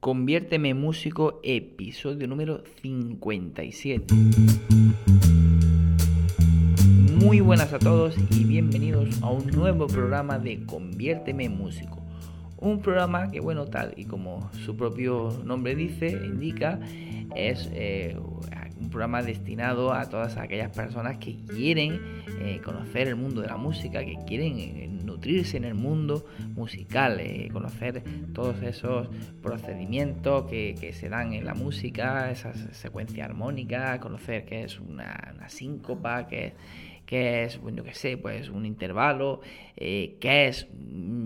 Conviérteme músico, episodio número 57. Muy buenas a todos y bienvenidos a un nuevo programa de Conviérteme músico. Un programa que, bueno, tal y como su propio nombre dice, indica, es eh, un programa destinado a todas aquellas personas que quieren eh, conocer el mundo de la música, que quieren eh, nutrirse en el mundo musical, eh, conocer todos esos procedimientos que, se dan en la música, esa secuencia armónica, conocer qué es una, síncopa, qué es bueno, yo qué sé, pues un intervalo, qué es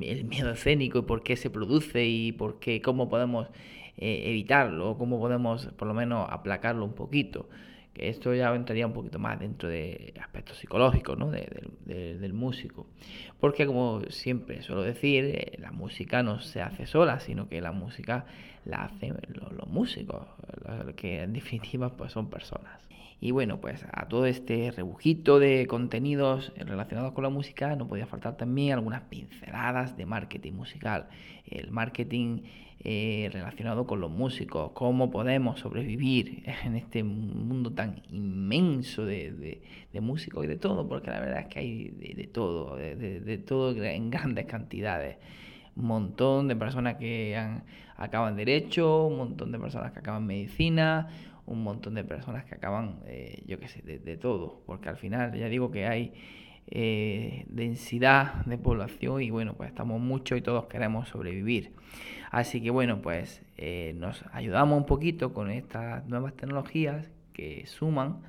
el miedo escénico y por qué se produce y por qué, cómo podemos eh, evitarlo, cómo podemos por lo menos aplacarlo un poquito. Que esto ya entraría un poquito más dentro de aspectos psicológicos ¿no? del músico. Porque como siempre suelo decir, eh, la música no se hace sola, sino que la música la hacen los, músicos, que en definitiva pues son personas. Y bueno, pues a todo este rebujito de contenidos relacionados con la música no podía faltar también algunas pinceladas de marketing musical. El marketing eh, relacionado con los músicos, cómo podemos sobrevivir en este mundo tan inmenso de, músicos y de todo, porque la verdad es que hay de, todo, de, todo en grandes cantidades. Un montón de personas que han, acaban derecho, un montón de personas que acaban medicina, un montón de personas que acaban, eh, yo qué sé, de, todo, porque al final ya digo que hay eh, densidad de población y bueno, pues estamos muchos y todos queremos sobrevivir. Así que bueno, pues eh, nos ayudamos un poquito con estas nuevas tecnologías que suman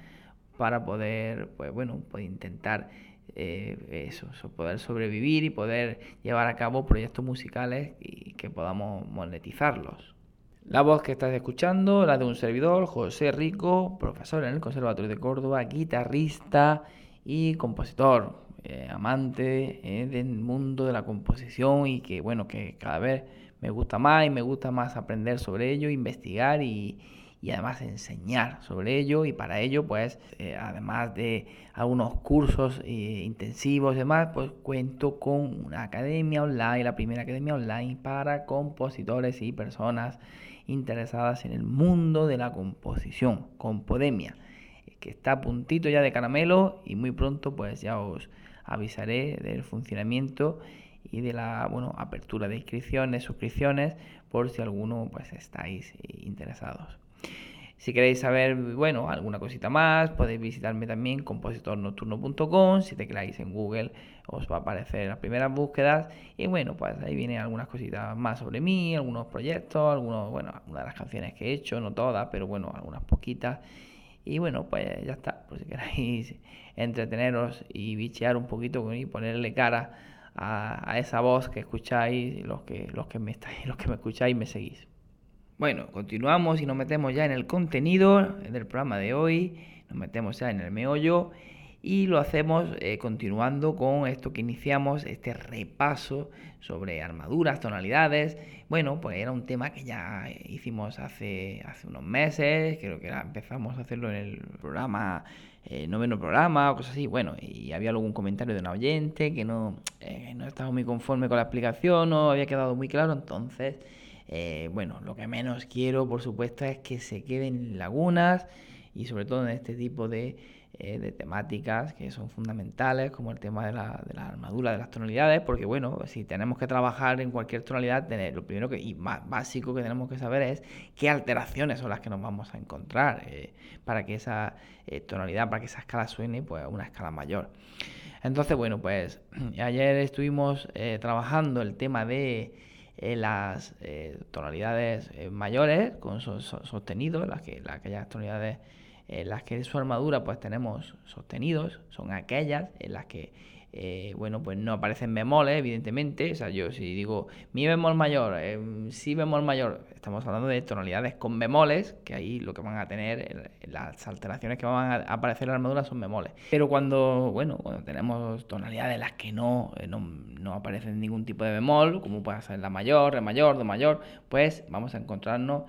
para poder, pues bueno, pues intentar eh, eso, poder sobrevivir y poder llevar a cabo proyectos musicales y que podamos monetizarlos. La voz que estás escuchando, la de un servidor, José Rico, profesor en el Conservatorio de Córdoba, guitarrista y compositor, eh, amante del mundo de la composición y que bueno, que cada vez me gusta más y me gusta más aprender sobre ello, investigar y, además enseñar sobre ello y para ello pues eh, además de algunos cursos eh, intensivos y demás pues cuento con una academia online, la primera academia online para compositores y personas interesadas en el mundo de la composición, Compodemia, que está a puntito ya de caramelo y muy pronto pues ya os avisaré del funcionamiento y de la bueno, apertura de inscripciones, suscripciones, por si alguno pues estáis interesados. Si queréis saber, bueno, alguna cosita más, podéis visitarme también compositornocturno.com. Si tecláis en Google, os va a aparecer las primeras búsquedas. Y bueno, pues ahí vienen algunas cositas más sobre mí, algunos proyectos, algunos, bueno, algunas de las canciones que he hecho, no todas, pero bueno, algunas poquitas. Y bueno, pues ya está. Por si queréis entreteneros y bichear un poquito y ponerle cara a, esa voz que escucháis, los que, los que me estáis, los que me escucháis me seguís. Bueno, continuamos y nos metemos ya en el contenido del programa de hoy, nos metemos ya en el meollo y lo hacemos eh, continuando con esto que iniciamos, este repaso sobre armaduras, tonalidades. Bueno, pues era un tema que ya hicimos hace, hace unos meses, creo que empezamos a hacerlo en el programa eh, noveno programa o cosas así. Bueno, y había algún comentario de un oyente que no, eh, no estaba muy conforme con la explicación, no había quedado muy claro. Entonces, eh, bueno, lo que menos quiero, por supuesto, es que se queden lagunas y sobre todo en este tipo de eh, de temáticas que son fundamentales, como el tema de la, de la, armadura, de las tonalidades, porque bueno, si tenemos que trabajar en cualquier tonalidad, lo primero que, y más básico que tenemos que saber es qué alteraciones son las que nos vamos a encontrar eh, para que esa tonalidad, para que esa escala suene pues, a una escala mayor. Entonces, bueno, pues ayer estuvimos trabajando el tema de las tonalidades mayores con sostenidos, las que, las, aquellas tonalidades en las que su armadura pues tenemos sostenidos, son aquellas en las que eh, bueno, pues no aparecen bemoles, evidentemente. O sea, yo si digo mi bemol mayor, eh, si bemol mayor, estamos hablando de tonalidades con bemoles, que ahí lo que van a tener, las alteraciones que van a aparecer en la armadura son bemoles. Pero cuando, bueno, cuando tenemos tonalidades en las que no, eh, no, no aparecen ningún tipo de bemol, como puede ser la mayor, re mayor, do mayor, pues vamos a encontrarnos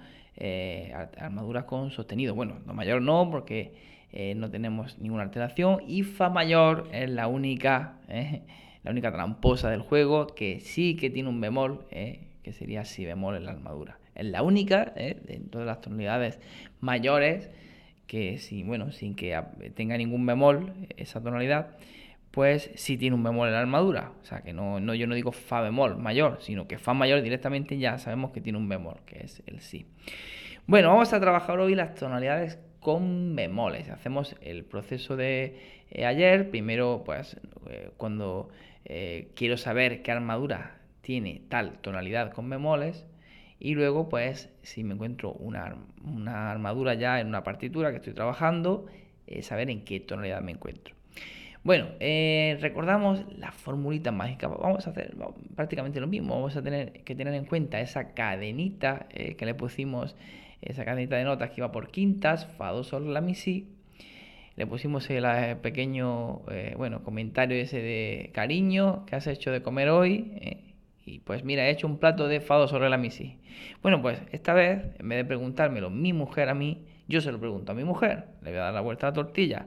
armaduras con sostenido. Bueno, do mayor no, porque eh, no tenemos ninguna alteración y Fa mayor es la única, eh, la única tramposa del juego que sí que tiene un bemol, eh, que sería Si bemol en la armadura. Es la única de las tonalidades mayores que si, bueno, sin que tenga ningún bemol esa tonalidad, pues sí tiene un bemol en la armadura. O sea que no, no, yo no digo fa bemol mayor, sino que fa mayor directamente ya sabemos que tiene un bemol, que es el si. Bueno, vamos a trabajar hoy las tonalidades con bemoles. Hacemos el proceso de eh, ayer, primero pues eh, cuando eh, quiero saber qué armadura tiene tal tonalidad con bemoles y luego pues si me encuentro una, armadura ya en una partitura que estoy trabajando, saber en qué tonalidad me encuentro. Bueno, recordamos la formulita mágica. Vamos a hacer prácticamente lo mismo. Vamos a tener que tener en cuenta esa cadenita que le pusimos esa cadenita de notas que iba por quintas, fa, do, sol, la, mi, si. Le pusimos el eh, pequeño, eh, bueno, comentario ese de cariño, que has hecho de comer hoy? Eh, y pues mira, he hecho un plato de fa, do, sol, la, mi, si. Bueno, pues esta vez, en vez de preguntármelo mi mujer a mí, yo se lo pregunto a mi mujer. Le voy a dar la vuelta a la tortilla,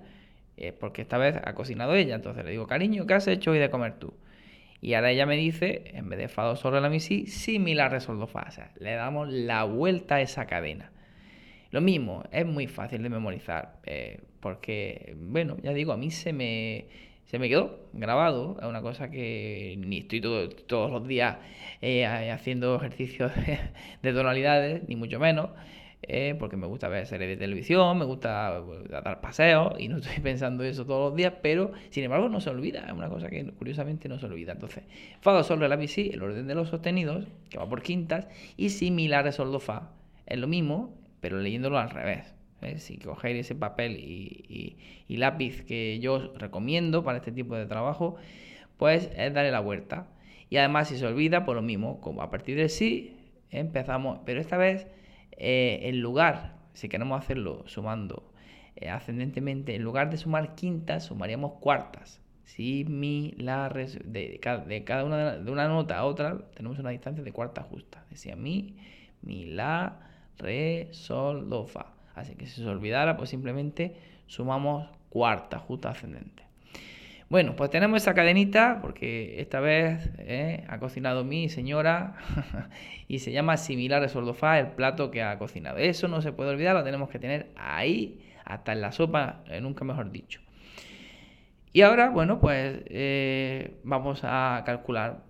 porque esta vez ha cocinado ella. Entonces le digo, cariño, ¿qué has hecho hoy de comer tú? Y ahora ella me dice, en vez de fa, sobre la, mi, si, similar, re, sol, do, fa. O sea, le damos la vuelta a esa cadena. Lo mismo, es muy fácil de memorizar, eh, porque, bueno, ya digo, a mí se me, se me quedó grabado, es una cosa que ni estoy todos los días eh, haciendo ejercicios de, tonalidades, ni mucho menos, eh, porque me gusta ver series de televisión, me gusta dar paseos y no estoy pensando eso todos los días, pero sin embargo no se olvida, es una cosa que curiosamente no se olvida. Entonces, fa, do, sol, re, la, mi, si, el orden de los sostenidos, que va por quintas, y similar sol, do, fa, es lo mismo, pero leyéndolo al revés. ¿eh? Si cogéis ese papel y, lápiz que yo recomiendo para este tipo de trabajo, pues es darle la vuelta. Y además, si se olvida, pues lo mismo, como a partir de sí, empezamos, pero esta vez, eh, en lugar, si queremos hacerlo sumando eh, ascendentemente, en lugar de sumar quintas, sumaríamos cuartas. Si, mi, la, de, de, cada, una de, una nota a otra, tenemos una distancia de cuarta justa. Decía mi, mi, la, re, sol, do, fa. Así que si se olvidara, pues simplemente sumamos cuarta justa ascendente. Bueno, pues tenemos esa cadenita porque esta vez eh, ha cocinado mi señora y se llama similar de sol, do, fa el plato que ha cocinado. Eso no se puede olvidar, lo tenemos que tener ahí, hasta en la sopa, eh, nunca mejor dicho. Y ahora, bueno, pues eh, vamos a calcular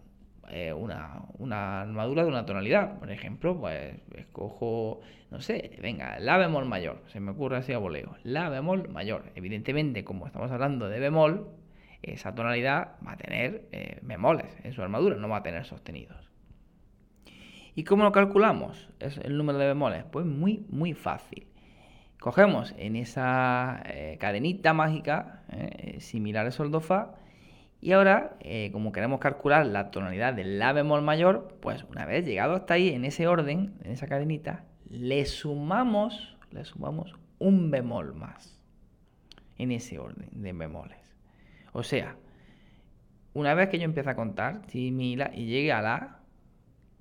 eh, una, armadura de una tonalidad. Por ejemplo, pues escojo, no sé, venga, la bemol mayor. Se me ocurre así a voleo. La bemol mayor. Evidentemente, como estamos hablando de bemol, esa tonalidad va a tener eh, bemoles en su armadura, no va a tener sostenidos. ¿Y cómo lo calculamos? Es el número de bemoles. Pues muy, muy fácil. Cogemos en esa eh, cadenita mágica, similar a sol do fa, y ahora, eh, como queremos calcular la tonalidad del La bemol mayor, pues una vez llegado hasta ahí, en ese orden, en esa cadenita, le sumamos, le sumamos un bemol más. En ese orden de bemoles. O sea, una vez que yo empiezo a contar, si mi la y llegue a la,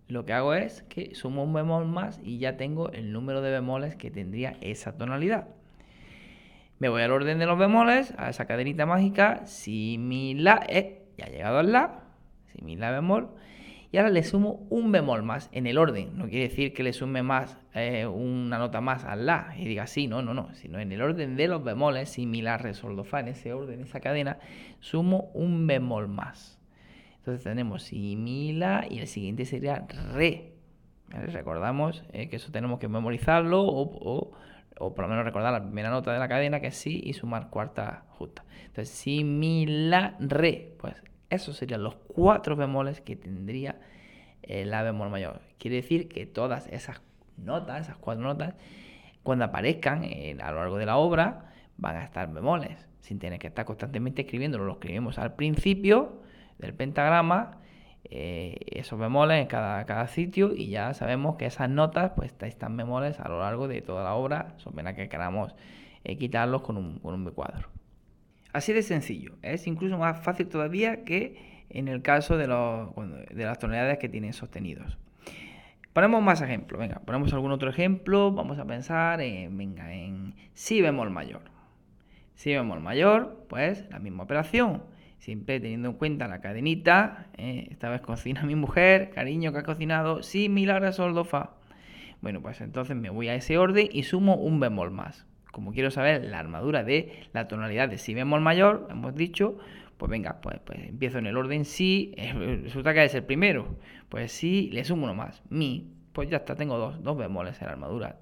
lo que hago es que sumo un bemol más y ya tengo el número de bemoles que tendría esa tonalidad. Me voy al orden de los bemoles, a esa cadenita mágica, si mi la, eh, ya llegado al la, si mi la bemol, y ahora le sumo un bemol más en el orden. No quiere decir que le sume más eh, una nota más al la y diga sí, no, no, no, sino en el orden de los bemoles, si mi la, re, sol, do, fa, en ese orden, esa cadena, sumo un bemol más. Entonces tenemos si, mi, la y el siguiente sería re. Recordamos eh, que eso tenemos que memorizarlo o o por lo menos recordar la primera nota de la cadena que es si y sumar cuarta justa. Entonces, si, mi, la, re, pues esos serían los cuatro bemoles que tendría la bemol mayor. Quiere decir que todas esas notas, esas cuatro notas, cuando aparezcan a lo largo de la obra, van a estar bemoles, sin tener que estar constantemente escribiéndolo. Lo escribimos al principio del pentagrama, eh, esos bemoles en cada, cada, sitio y ya sabemos que esas notas pues están bemoles a lo largo de toda la obra, son pena que queramos eh, quitarlos con un, con un cuadro. Así de sencillo, es incluso más fácil todavía que en el caso de, los, de las tonalidades que tienen sostenidos. Ponemos más ejemplos, venga, ponemos algún otro ejemplo, vamos a pensar en, venga, en si bemol mayor. Si bemol mayor, pues la misma operación, siempre teniendo en cuenta la cadenita, eh, esta vez cocina mi mujer, cariño que ha cocinado, si mi la sol do. Bueno, pues entonces me voy a ese orden y sumo un bemol más. Como quiero saber la armadura de la tonalidad de si bemol mayor, hemos dicho, pues venga, pues, pues empiezo en el orden si, eh, resulta que es el primero, pues si le sumo uno más, mi, pues ya está, tengo dos, dos bemoles en la armadura,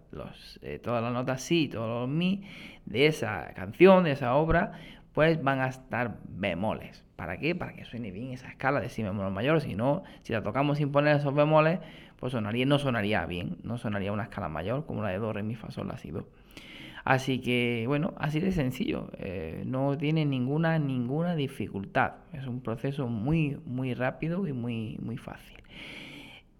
eh, todas las notas si, todos los mi de esa canción, de esa obra, pues van a estar bemoles. ¿Para qué? Para que suene bien esa escala de si bemol mayor, si no, si la tocamos sin poner esos bemoles, pues sonaría, no sonaría bien, no sonaría una escala mayor como la de do, re, mi, fa, sol, la, si, do. Así que, bueno, así de sencillo. Eh, no tiene ninguna, ninguna dificultad. Es un proceso muy, muy rápido y muy, muy fácil.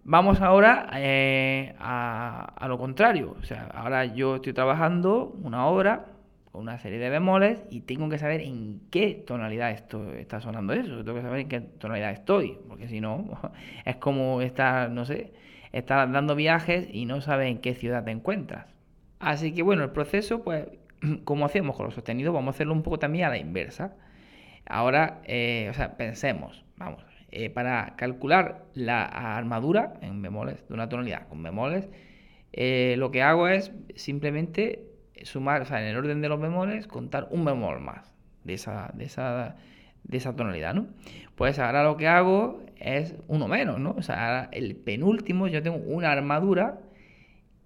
Vamos ahora eh, a, lo contrario. O sea, ahora yo estoy trabajando una obra con una serie de bemoles y tengo que saber en qué tonalidad esto, está sonando eso. Tengo que saber en qué tonalidad estoy. Porque si no, es como estar, no sé, estar dando viajes y no sabes en qué ciudad te encuentras. Así que bueno, el proceso, pues, como hacemos con los sostenidos, vamos a hacerlo un poco también a la inversa. Ahora, eh, o sea, pensemos, vamos, eh, para calcular la armadura en bemoles de una tonalidad con bemoles, eh, lo que hago es simplemente sumar, o sea, en el orden de los bemoles, contar un bemol más de esa, de esa, de esa tonalidad, ¿no? Pues ahora lo que hago es uno menos, ¿no? O sea, ahora el penúltimo, yo tengo una armadura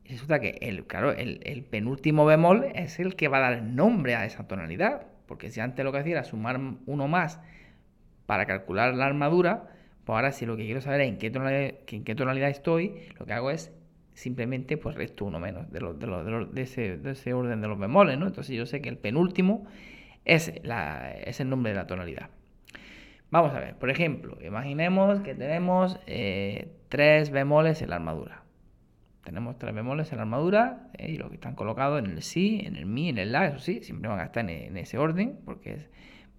resulta que el, claro, el, penúltimo bemol es el que va a dar nombre a esa tonalidad. Porque si antes lo que hacía era sumar uno más para calcular la armadura, pues ahora si lo que quiero saber es en qué tonalidad, en qué tonalidad estoy, lo que hago es simplemente pues resto uno menos de, de, ese, orden de los bemoles, ¿no? Entonces yo sé que el penúltimo es, la, es el nombre de la tonalidad. Vamos a ver, por ejemplo, imaginemos que tenemos eh, tres bemoles en la armadura. Tenemos tres bemoles en la armadura eh, y los que están colocados en el si, en el mi, en el la, eso sí, siempre van a estar en, ese orden, porque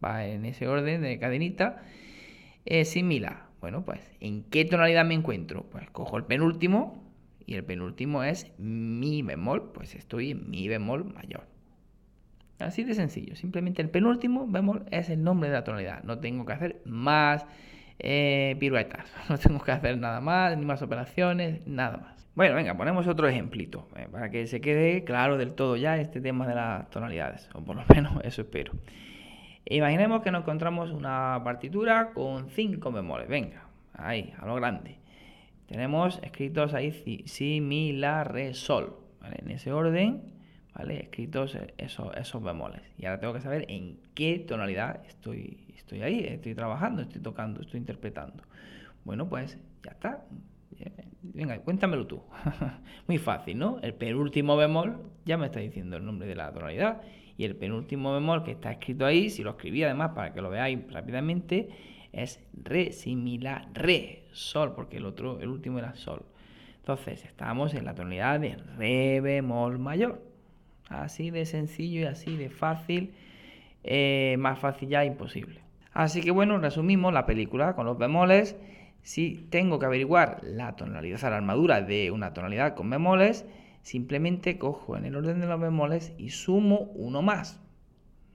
va en ese orden de cadenita. Eh, si, mi, la. Bueno, pues, ¿en qué tonalidad me encuentro? Pues cojo el penúltimo y el penúltimo es mi bemol, pues estoy en mi bemol mayor. Así de sencillo, simplemente el penúltimo bemol es el nombre de la tonalidad, no tengo que hacer más eh, piruetas, no tengo que hacer nada más, ni más operaciones, nada más. Bueno, venga, ponemos otro ejemplito, eh, para que se quede claro del todo ya este tema de las tonalidades, o por lo menos eso espero. Imaginemos que nos encontramos una partitura con cinco bemoles, venga, ahí, a lo grande. Tenemos escritos ahí si, mi, la, re, sol, En ese orden, ¿vale? Escritos esos, esos bemoles. Y ahora tengo que saber en qué tonalidad estoy, estoy ahí, estoy trabajando, estoy tocando, estoy interpretando. Bueno, pues ya está, Venga, cuéntamelo tú. Muy fácil, ¿no? El penúltimo bemol ya me está diciendo el nombre de la tonalidad. Y el penúltimo bemol que está escrito ahí, si lo escribí además para que lo veáis rápidamente, es re, similar, re, sol, porque el otro, el último era sol. Entonces, estamos en la tonalidad de re bemol mayor. Así de sencillo y así de fácil. Eh, más fácil ya imposible. Así que bueno, resumimos la película con los bemoles si tengo que averiguar la tonalidad, o la armadura de una tonalidad con bemoles, simplemente cojo en el orden de los bemoles y sumo uno más.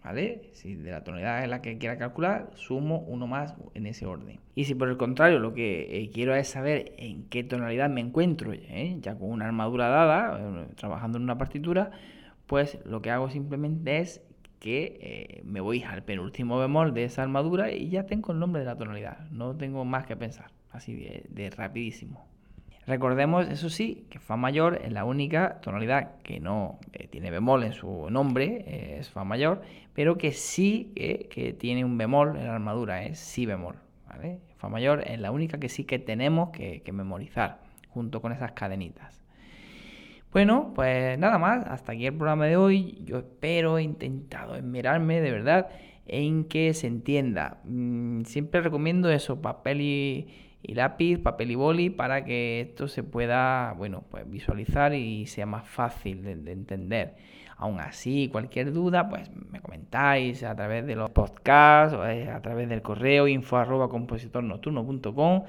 ¿Vale? Si de la tonalidad es la que quiera calcular, sumo uno más en ese orden. Y si por el contrario lo que eh, quiero es saber en qué tonalidad me encuentro, ¿eh? ya con una armadura dada, eh, trabajando en una partitura, pues lo que hago simplemente es que me voy al penúltimo bemol de esa armadura y ya tengo el nombre de la tonalidad. No tengo más que pensar así de, rapidísimo. Recordemos, eso sí, que Fa mayor es la única tonalidad que no eh, tiene bemol en su nombre, eh, es Fa mayor, pero que sí que tiene un bemol en la armadura, es Si bemol. Fa mayor es la única que sí que tenemos que, memorizar, junto con esas cadenitas. Bueno, pues nada más, hasta aquí el programa de hoy. Yo espero, he intentado esmerarme de verdad en que se entienda. Mm, siempre recomiendo eso, papel y, lápiz, papel y boli, para que esto se pueda, bueno, pues visualizar y sea más fácil de, entender. Aún así, cualquier duda, pues me comentáis a través de los podcasts o eh, a través del correo info arroba compositornocturno.com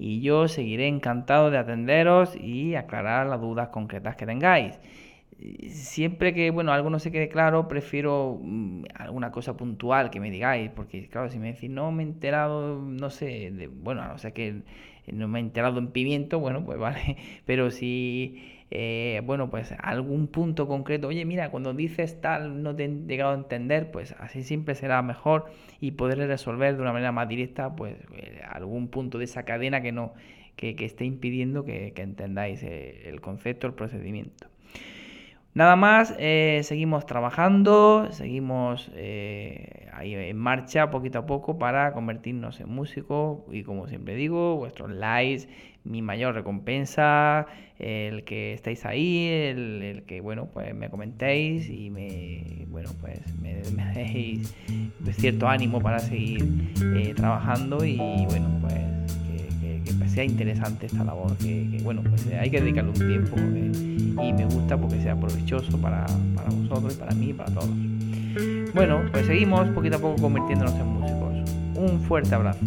y yo seguiré encantado de atenderos y aclarar las dudas concretas que tengáis. Siempre que, bueno, algo no se quede claro, prefiero mm, alguna cosa puntual que me digáis, porque claro, si me decís, no me he enterado, no sé, de, bueno, no sé que no me he enterado en pimiento, bueno, pues vale, pero si eh, bueno, pues algún punto concreto, oye, mira, cuando dices tal no te he llegado a entender, pues así siempre será mejor y poder resolver de una manera más directa, pues eh, algún punto de esa cadena que no que, esté impidiendo que, entendáis eh, el concepto, el procedimiento. Nada más, seguimos trabajando, seguimos ahí en marcha poquito a poco para convertirnos en músicos y como siempre digo, vuestros likes, mi mayor recompensa, el que estáis ahí, el, que, bueno, pues me comentéis y me, bueno, pues me, deis cierto ánimo para seguir eh, trabajando y, bueno, pues sea interesante esta labor, que, bueno, pues hay que dedicarle un tiempo eh, y me gusta porque sea provechoso para, para vosotros y para mí y para todos. Bueno, pues seguimos poquito a poco convirtiéndonos en músicos. Un fuerte abrazo.